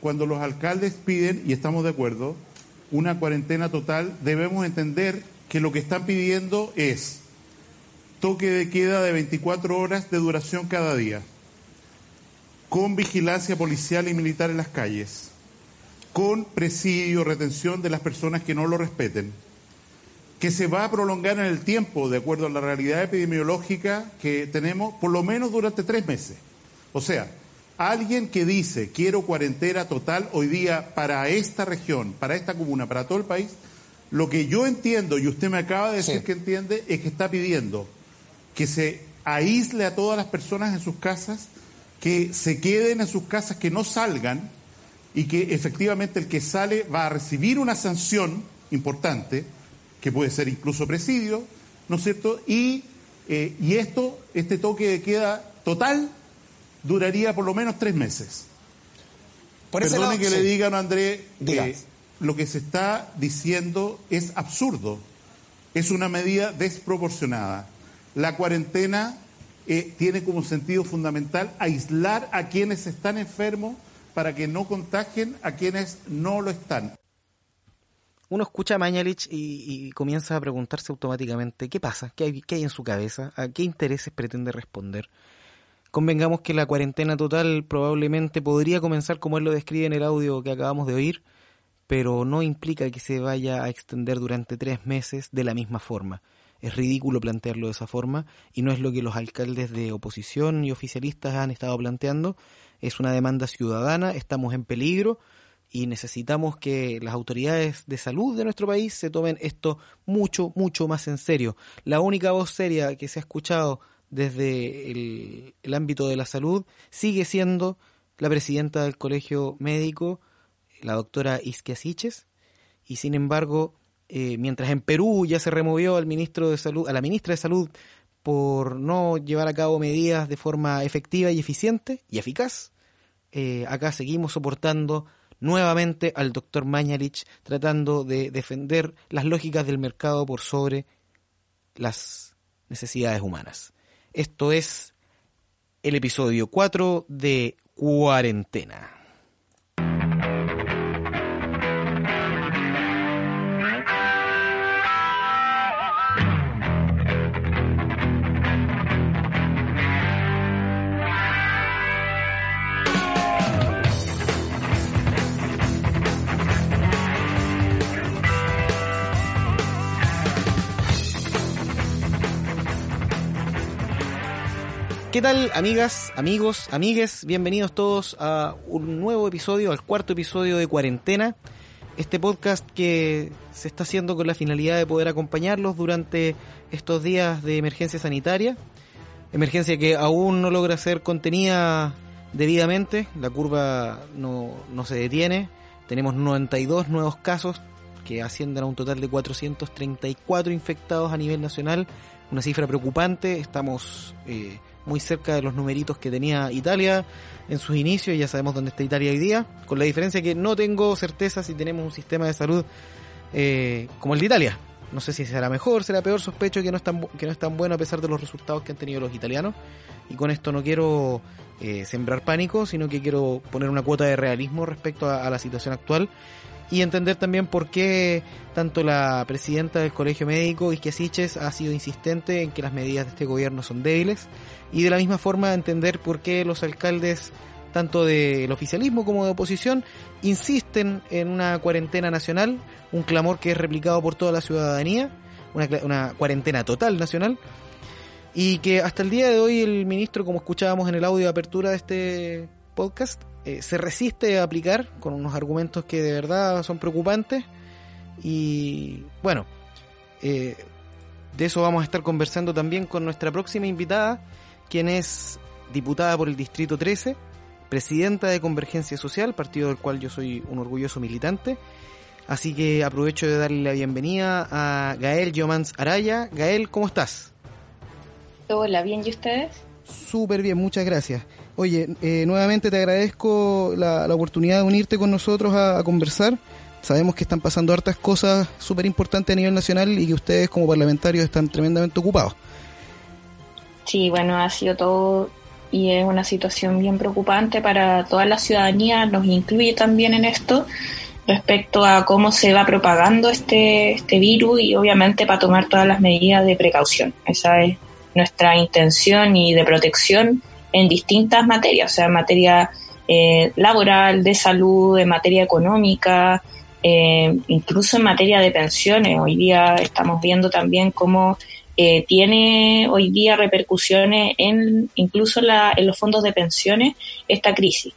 Cuando los alcaldes piden, y estamos de acuerdo, una cuarentena total, debemos entender que lo que están pidiendo es toque de queda de 24 horas de duración cada día, con vigilancia policial y militar en las calles, con presidio, retención de las personas que no lo respeten, que se va a prolongar en el tiempo, de acuerdo a la realidad epidemiológica que tenemos, por lo menos durante tres meses. O sea, Alguien que dice quiero cuarentena total hoy día para esta región, para esta comuna, para todo el país, lo que yo entiendo, y usted me acaba de decir que entiende, es que está pidiendo que se aísle a todas las personas en sus casas, que se queden en sus casas, que no salgan y que efectivamente el que sale va a recibir una sanción importante, que puede ser incluso presidio, ¿no es cierto? Y, eh, y esto, este toque de queda total, duraría por lo menos tres meses. Por Perdone que le digan, André, que lo que se está diciendo es absurdo. Es una medida desproporcionada. La cuarentena eh, tiene como sentido fundamental aislar a quienes están enfermos para que no contagien a quienes no lo están. Uno escucha a Mañalich y, comienza a preguntarse automáticamente qué pasa, qué hay, qué hay en su cabeza, a qué intereses pretende responder. Convengamos que la cuarentena total probablemente podría comenzar como él lo describe en el audio que acabamos de oír, pero no implica que se vaya a extender durante tres meses de la misma forma. Es ridículo plantearlo de esa forma y no es lo que los alcaldes de oposición y oficialistas han estado planteando. Es una demanda ciudadana, estamos en peligro y necesitamos que las autoridades de salud de nuestro país se tomen esto mucho, mucho más en serio. La única voz seria que se ha escuchado desde el, ámbito de la salud sigue siendo la presidenta del colegio médico, la doctora Isquia Siches, y sin embargo, eh, mientras en Perú ya se removió al ministro de salud, a la ministra de salud por no llevar a cabo medidas de forma efectiva y eficiente y eficaz, eh, acá seguimos soportando nuevamente al doctor Mañalich tratando de defender las lógicas del mercado por sobre las necesidades humanas. Esto es el episodio 4 de Cuarentena. ¿Qué tal, amigas, amigos, amigues? Bienvenidos todos a un nuevo episodio, al cuarto episodio de Cuarentena. Este podcast que se está haciendo con la finalidad de poder acompañarlos durante estos días de emergencia sanitaria. Emergencia que aún no logra ser contenida debidamente. La curva no, no se detiene. Tenemos 92 nuevos casos que ascienden a un total de 434 infectados a nivel nacional. Una cifra preocupante. Estamos... Eh, muy cerca de los numeritos que tenía Italia en sus inicios, ya sabemos dónde está Italia hoy día, con la diferencia que no tengo certeza si tenemos un sistema de salud eh, como el de Italia. No sé si será mejor, será peor, sospecho que no, es tan, que no es tan bueno a pesar de los resultados que han tenido los italianos. Y con esto no quiero eh, sembrar pánico, sino que quiero poner una cuota de realismo respecto a la situación actual y entender también por qué tanto la presidenta del Colegio Médico, Isquia Siches, ha sido insistente en que las medidas de este gobierno son débiles y de la misma forma entender por qué los alcaldes tanto del oficialismo como de oposición insisten en una cuarentena nacional, un clamor que es replicado por toda la ciudadanía, una, una cuarentena total nacional y que hasta el día de hoy el ministro, como escuchábamos en el audio de apertura de este podcast, eh, se resiste a aplicar con unos argumentos que de verdad son preocupantes. Y bueno, eh, de eso vamos a estar conversando también con nuestra próxima invitada, quien es diputada por el Distrito 13, presidenta de Convergencia Social, partido del cual yo soy un orgulloso militante. Así que aprovecho de darle la bienvenida a Gael Yomans Araya. Gael, ¿cómo estás? Hola, bien, ¿y ustedes? Súper bien, muchas gracias. Oye, eh, nuevamente te agradezco la, oportunidad de unirte con nosotros a, conversar. Sabemos que están pasando hartas cosas súper importantes a nivel nacional y que ustedes como parlamentarios están tremendamente ocupados. Sí, bueno, ha sido todo y es una situación bien preocupante para toda la ciudadanía, nos incluye también en esto respecto a cómo se va propagando este, este virus y obviamente para tomar todas las medidas de precaución. Esa es nuestra intención y de protección en distintas materias, o sea, en materia eh, laboral, de salud, en materia económica, eh, incluso en materia de pensiones. Hoy día estamos viendo también cómo eh, tiene hoy día repercusiones en incluso en los fondos de pensiones esta crisis.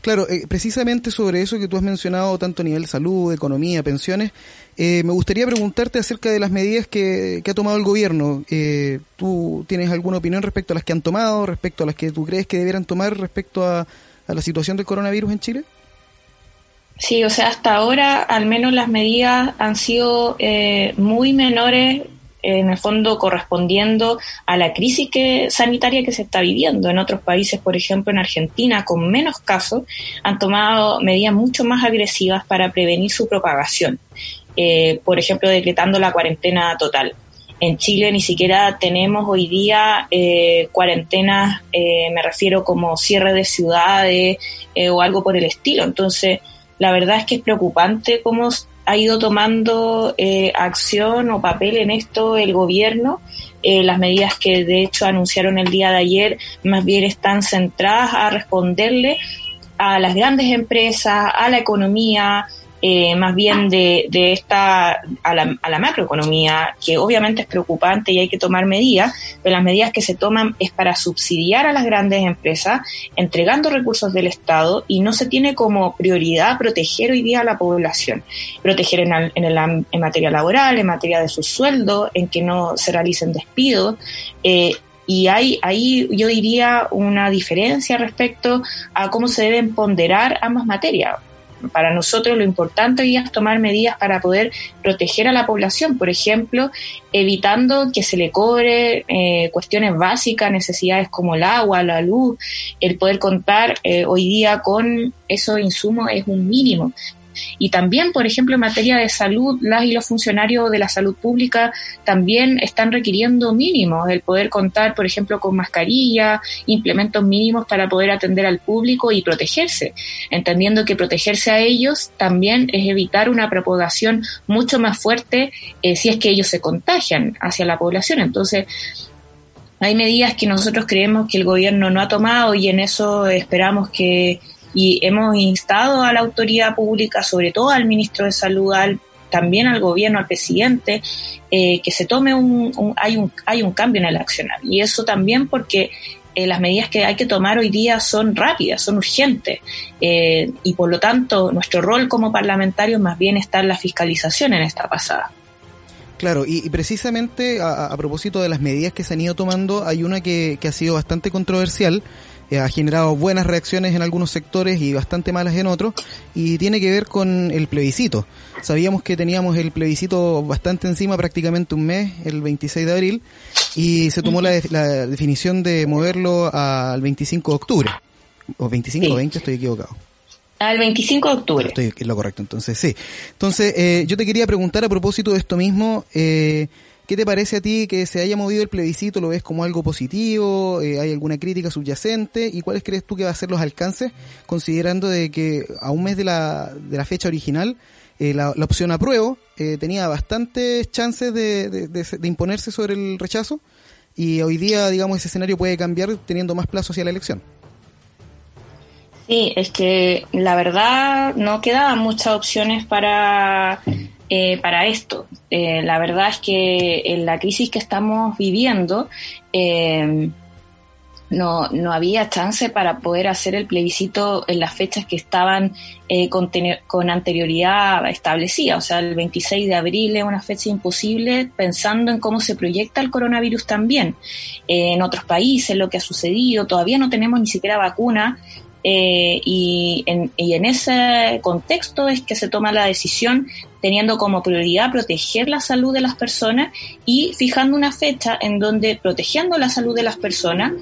Claro, eh, precisamente sobre eso que tú has mencionado, tanto a nivel salud, economía, pensiones, eh, me gustaría preguntarte acerca de las medidas que, ha tomado el gobierno. Eh, ¿Tú tienes alguna opinión respecto a las que han tomado, respecto a las que tú crees que debieran tomar respecto a, a la situación del coronavirus en Chile? Sí, o sea, hasta ahora al menos las medidas han sido muy menores en el fondo correspondiendo a la crisis que, sanitaria que se está viviendo. En otros países, por ejemplo en Argentina, con menos casos, han tomado medidas mucho más agresivas para prevenir su propagación. Eh, por ejemplo, decretando la cuarentena total. En Chile ni siquiera tenemos hoy día eh, cuarentenas, eh, me refiero como cierre de ciudades o algo por el estilo. Entonces, la verdad es que es preocupante cómo ha ido tomando eh, acción o papel en esto el gobierno. Eh, las medidas que de hecho anunciaron el día de ayer más bien están centradas a responderle a las grandes empresas, a la economía, eh, más bien de, de esta a la, a la, macroeconomía, que obviamente es preocupante y hay que tomar medidas, pero las medidas que se toman es para subsidiar a las grandes empresas, entregando recursos del Estado y no se tiene como prioridad proteger hoy día a la población, proteger en, en, el, en materia laboral, en materia de sus sueldos, en que no se realicen despidos. Eh, y hay ahí yo diría una diferencia respecto a cómo se deben ponderar ambas materias para nosotros lo importante es tomar medidas para poder proteger a la población, por ejemplo, evitando que se le cobre eh, cuestiones básicas, necesidades como el agua, la luz, el poder contar eh, hoy día con esos insumos es un mínimo. Y también, por ejemplo, en materia de salud, las y los funcionarios de la salud pública también están requiriendo mínimos, el poder contar, por ejemplo, con mascarilla, implementos mínimos para poder atender al público y protegerse, entendiendo que protegerse a ellos también es evitar una propagación mucho más fuerte eh, si es que ellos se contagian hacia la población. Entonces, hay medidas que nosotros creemos que el gobierno no ha tomado y en eso esperamos que y hemos instado a la autoridad pública, sobre todo al ministro de Salud, también al gobierno, al presidente, eh, que se tome un, hay un hay un cambio en el accionar y eso también porque eh, las medidas que hay que tomar hoy día son rápidas, son urgentes eh, y por lo tanto nuestro rol como parlamentarios más bien está en la fiscalización en esta pasada. Claro, y, precisamente a, propósito de las medidas que se han ido tomando, hay una que, ha sido bastante controversial, ha generado buenas reacciones en algunos sectores y bastante malas en otros, y tiene que ver con el plebiscito. Sabíamos que teníamos el plebiscito bastante encima, prácticamente un mes, el 26 de abril, y se tomó la, definición de moverlo al 25 de octubre. O 25 o 20, estoy equivocado. Al 25 de octubre. Estoy en lo correcto, entonces sí. Entonces, eh, yo te quería preguntar a propósito de esto mismo, eh, ¿Qué te parece a ti que se haya movido el plebiscito? ¿Lo ves como algo positivo? Eh, ¿Hay alguna crítica subyacente? ¿Y cuáles crees tú que va a ser los alcances, considerando de que a un mes de la, de la fecha original, eh, la, opción apruebo eh, tenía bastantes chances de, de, imponerse sobre el rechazo? Y hoy día, digamos, ese escenario puede cambiar teniendo más plazo hacia la elección. Sí, es que la verdad no quedaban muchas opciones para eh, para esto. Eh, la verdad es que en la crisis que estamos viviendo eh, no, no había chance para poder hacer el plebiscito en las fechas que estaban con, con, anterioridad establecida. O sea, el 26 de abril es una fecha imposible pensando en cómo se proyecta el coronavirus también. en otros países, lo que ha sucedido, todavía no tenemos ni siquiera vacuna eh, y, en, ese contexto es que se toma la decisión teniendo como prioridad proteger la salud de las personas y fijando una fecha en donde protegiendo la salud de las personas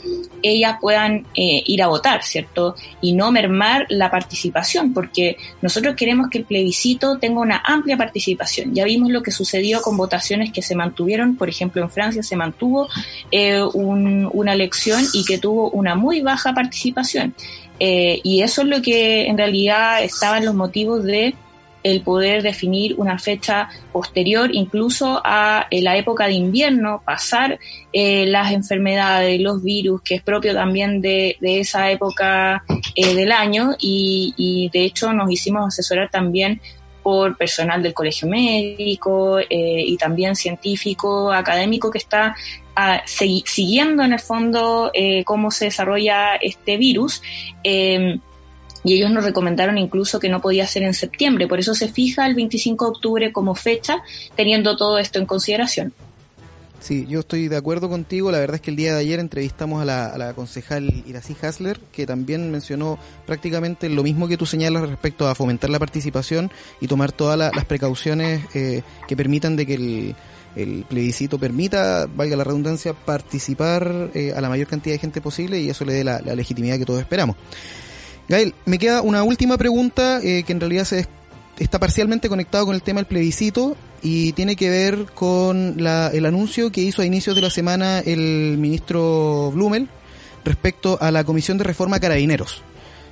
ellas puedan eh, ir a votar, ¿cierto? Y no mermar la participación, porque nosotros queremos que el plebiscito tenga una amplia participación. Ya vimos lo que sucedió con votaciones que se mantuvieron, por ejemplo, en Francia se mantuvo eh, una elección y que tuvo una muy baja participación. Eh, y eso es lo que en realidad estaban los motivos de el poder definir una fecha posterior incluso a eh, la época de invierno, pasar eh, las enfermedades, los virus, que es propio también de, esa época eh, del año. Y, de hecho nos hicimos asesorar también por personal del colegio médico y también científico, académico que está siguiendo en el fondo cómo se desarrolla este virus y ellos nos recomendaron incluso que no podía ser en septiembre, por eso se fija el 25 de octubre como fecha, teniendo todo esto en consideración. Sí, yo estoy de acuerdo contigo. La verdad es que el día de ayer entrevistamos a la, concejal Irací Hasler, que también mencionó prácticamente lo mismo que tú señalas respecto a fomentar la participación y tomar todas las precauciones eh, que permitan de que el, el, plebiscito permita, valga la redundancia, participar eh, a la mayor cantidad de gente posible y eso le dé la legitimidad que todos esperamos. Gael, me queda una última pregunta eh, que en realidad se está parcialmente conectado con el tema del plebiscito y tiene que ver con el anuncio que hizo a inicios de la semana el ministro Blumel respecto a la Comisión de Reforma Carabineros.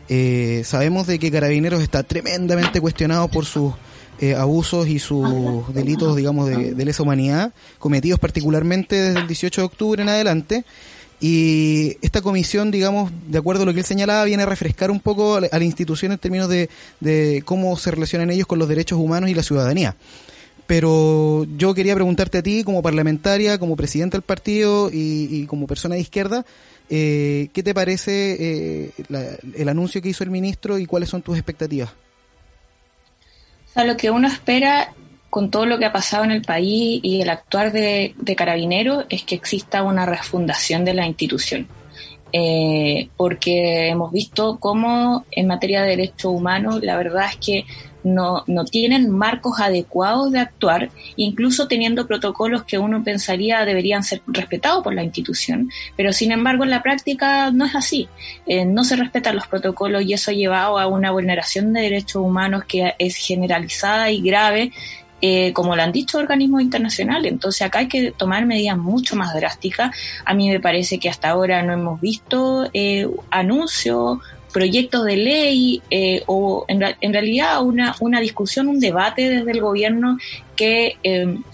Eh, sabemos de que Carabineros está tremendamente cuestionado por sus eh, abusos y sus delitos, digamos, de, de lesa humanidad, cometidos particularmente desde el 18 de octubre en adelante. Y esta comisión, digamos, de acuerdo a lo que él señalaba, viene a refrescar un poco a la, institución en términos de, de, cómo se relacionan ellos con los derechos humanos y la ciudadanía. Pero yo quería preguntarte a ti, como parlamentaria, como presidenta del partido y, como persona de izquierda, eh, ¿qué te parece eh, el anuncio que hizo el ministro y cuáles son tus expectativas? Lo que uno espera con todo lo que ha pasado en el país y el actuar de, de Carabineros es que exista una refundación de la institución. Eh, porque hemos visto cómo en materia de derechos humanos la verdad es que no, no tienen marcos adecuados de actuar, incluso teniendo protocolos que uno pensaría deberían ser respetados por la institución, pero sin embargo en la práctica no es así. Eh, no se respetan los protocolos y eso ha llevado a una vulneración de derechos humanos que es generalizada y grave eh, como lo han dicho organismos internacionales. Entonces acá hay que tomar medidas mucho más drásticas. A mí me parece que hasta ahora no hemos visto eh, anuncios, proyectos de ley eh, o en, en, realidad una, una discusión, un debate desde el gobierno que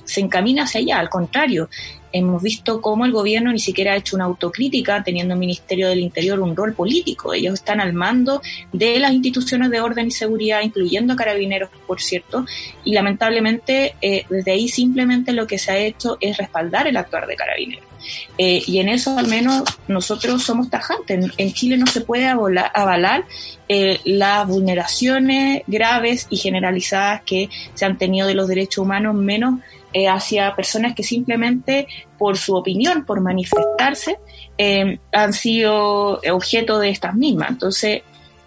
se encamina hacia allá. Al contrario, hemos visto cómo el gobierno ni siquiera ha hecho una autocrítica, teniendo el Ministerio del Interior un rol político. Ellos están al mando de las instituciones de orden y seguridad, incluyendo a carabineros, por cierto, y lamentablemente eh, desde ahí simplemente lo que se ha hecho es respaldar el actuar de carabineros. Eh, y en eso al menos nosotros somos tajantes. En, Chile no se puede avalar eh, las vulneraciones graves y generalizadas que se han tenido de los derechos humanos, menos eh, hacia personas que simplemente por su opinión, por manifestarse, eh, han sido objeto de estas mismas. Entonces,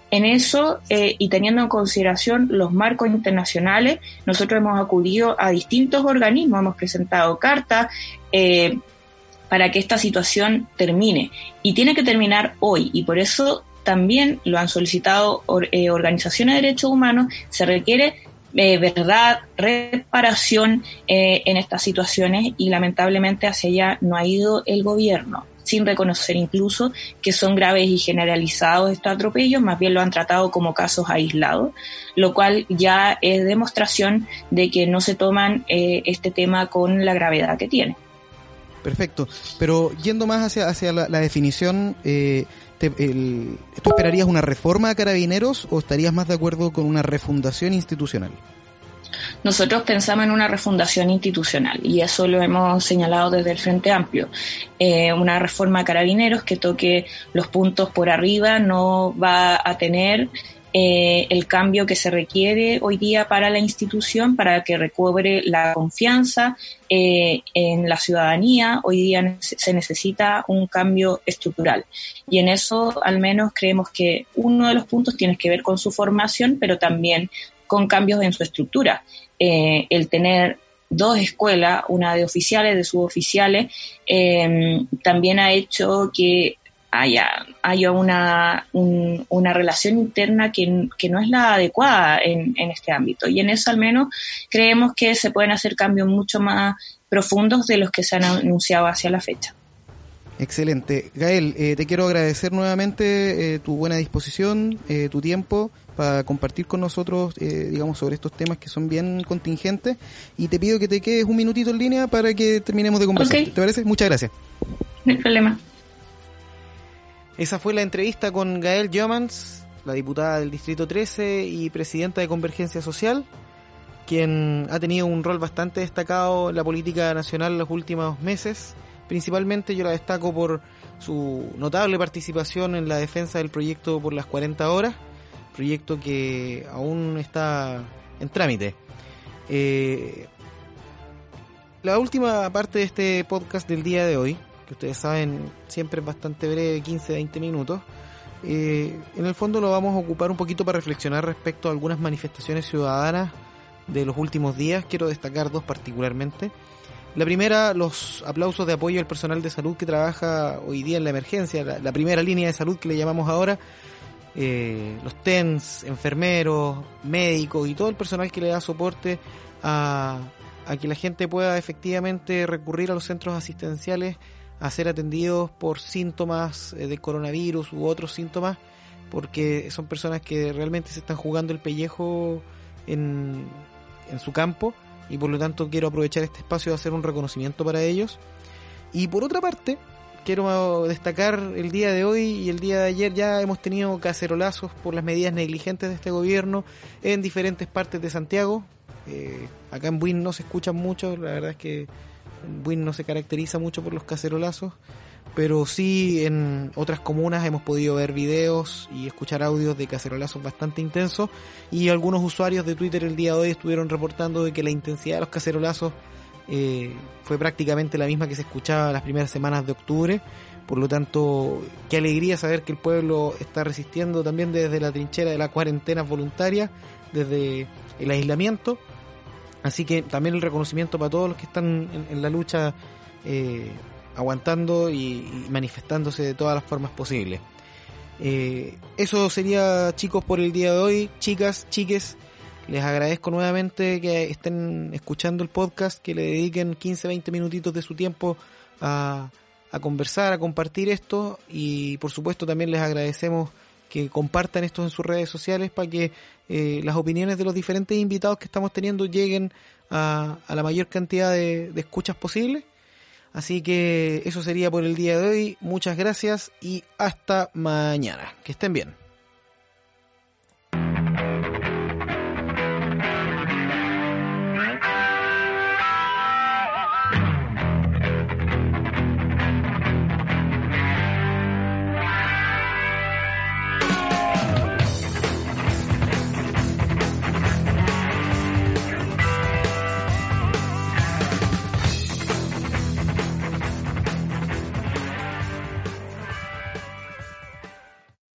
en eso eh, y teniendo en consideración los marcos internacionales, nosotros hemos acudido a distintos organismos, hemos presentado cartas para que esta situación termine. Y tiene que terminar hoy y por eso también lo han solicitado organizaciones de derechos humanos, se requiere eh, verdad, reparación eh, en estas situaciones y lamentablemente hacia allá no ha ido el gobierno sin reconocer incluso que son graves y generalizados estos atropellos, más bien lo han tratado como casos aislados, lo cual ya es demostración de que no se toman eh, este tema con la gravedad que tiene. Perfecto, pero yendo más hacia, hacia la, definición, eh, ¿tú esperarías una reforma a carabineros o estarías más de acuerdo con una refundación institucional? Nosotros pensamos en una refundación institucional y eso lo hemos señalado desde el Frente Amplio. Eh, una reforma a carabineros que toque los puntos por arriba no va a tener eh, el cambio que se requiere hoy día para la institución para que recobre la confianza eh, en la ciudadanía. Hoy día se necesita un cambio estructural y en eso al menos creemos que uno de los puntos tiene que ver con su formación, pero también con cambios en su estructura. Eh, el tener dos escuelas, una de oficiales, de suboficiales, también ha hecho que haya, haya una, una relación interna que, no es la adecuada en, en, este ámbito. Y en eso al menos creemos que se pueden hacer cambios mucho más profundos de los que se han anunciado hacia la fecha. Excelente. Gael, eh, te quiero agradecer nuevamente tu buena disposición, tu tiempo para compartir con nosotros, eh, digamos, sobre estos temas que son bien contingentes. Y te pido que te quedes un minutito en línea para que terminemos de conversar. ¿Te parece? Muchas gracias. No hay problema. Esa fue la entrevista con Gael Jomans, la diputada del Distrito 13 y presidenta de Convergencia Social, quien ha tenido un rol bastante destacado en la política nacional en los últimos meses. Principalmente yo la destaco por su notable participación en la defensa del proyecto por las 40 horas proyecto que aún está en trámite. Eh, la última parte de este podcast del día de hoy, que ustedes saben siempre es bastante breve, 15-20 minutos, eh, en el fondo lo vamos a ocupar un poquito para reflexionar respecto a algunas manifestaciones ciudadanas de los últimos días. Quiero destacar dos particularmente. La primera, los aplausos de apoyo al personal de salud que trabaja hoy día en la emergencia, la primera línea de salud que le llamamos ahora, eh, los TENS, enfermeros, médicos y todo el personal que le da soporte a, que la gente pueda efectivamente recurrir a los centros asistenciales a ser atendidos por síntomas eh, de coronavirus u otros síntomas, porque son personas que realmente se están jugando el pellejo en, en su campo y por lo tanto quiero aprovechar este espacio de hacer un reconocimiento para ellos. Y por otra parte, quiero destacar el día de hoy y el día de ayer ya hemos tenido cacerolazos por las medidas negligentes de este gobierno en diferentes partes de Santiago. Eh, acá en Buin no se escuchan mucho, la verdad es que Buin no se caracteriza mucho por los cacerolazos, pero sí en otras comunas hemos podido ver videos y escuchar audios de cacerolazos bastante intensos y algunos usuarios de Twitter el día de hoy estuvieron reportando de que la intensidad de los cacerolazos eh, fue prácticamente la misma que se escuchaba las primeras semanas de octubre. Por lo tanto, qué alegría saber que el pueblo está resistiendo también desde la trinchera de la cuarentena voluntaria, desde el aislamiento. Así que también el reconocimiento para todos los que están en, la lucha eh, aguantando y, manifestándose de todas las formas posibles. Eh, eso sería chicos por el día de hoy, chicas, chiques. Les agradezco nuevamente que estén escuchando el podcast, que le dediquen 15, 20 minutitos de su tiempo a, conversar, a compartir esto y por supuesto también les agradecemos que compartan esto en sus redes sociales para que eh, las opiniones de los diferentes invitados que estamos teniendo lleguen a, la mayor cantidad de, de escuchas posible. Así que eso sería por el día de hoy. Muchas gracias y hasta mañana. Que estén bien.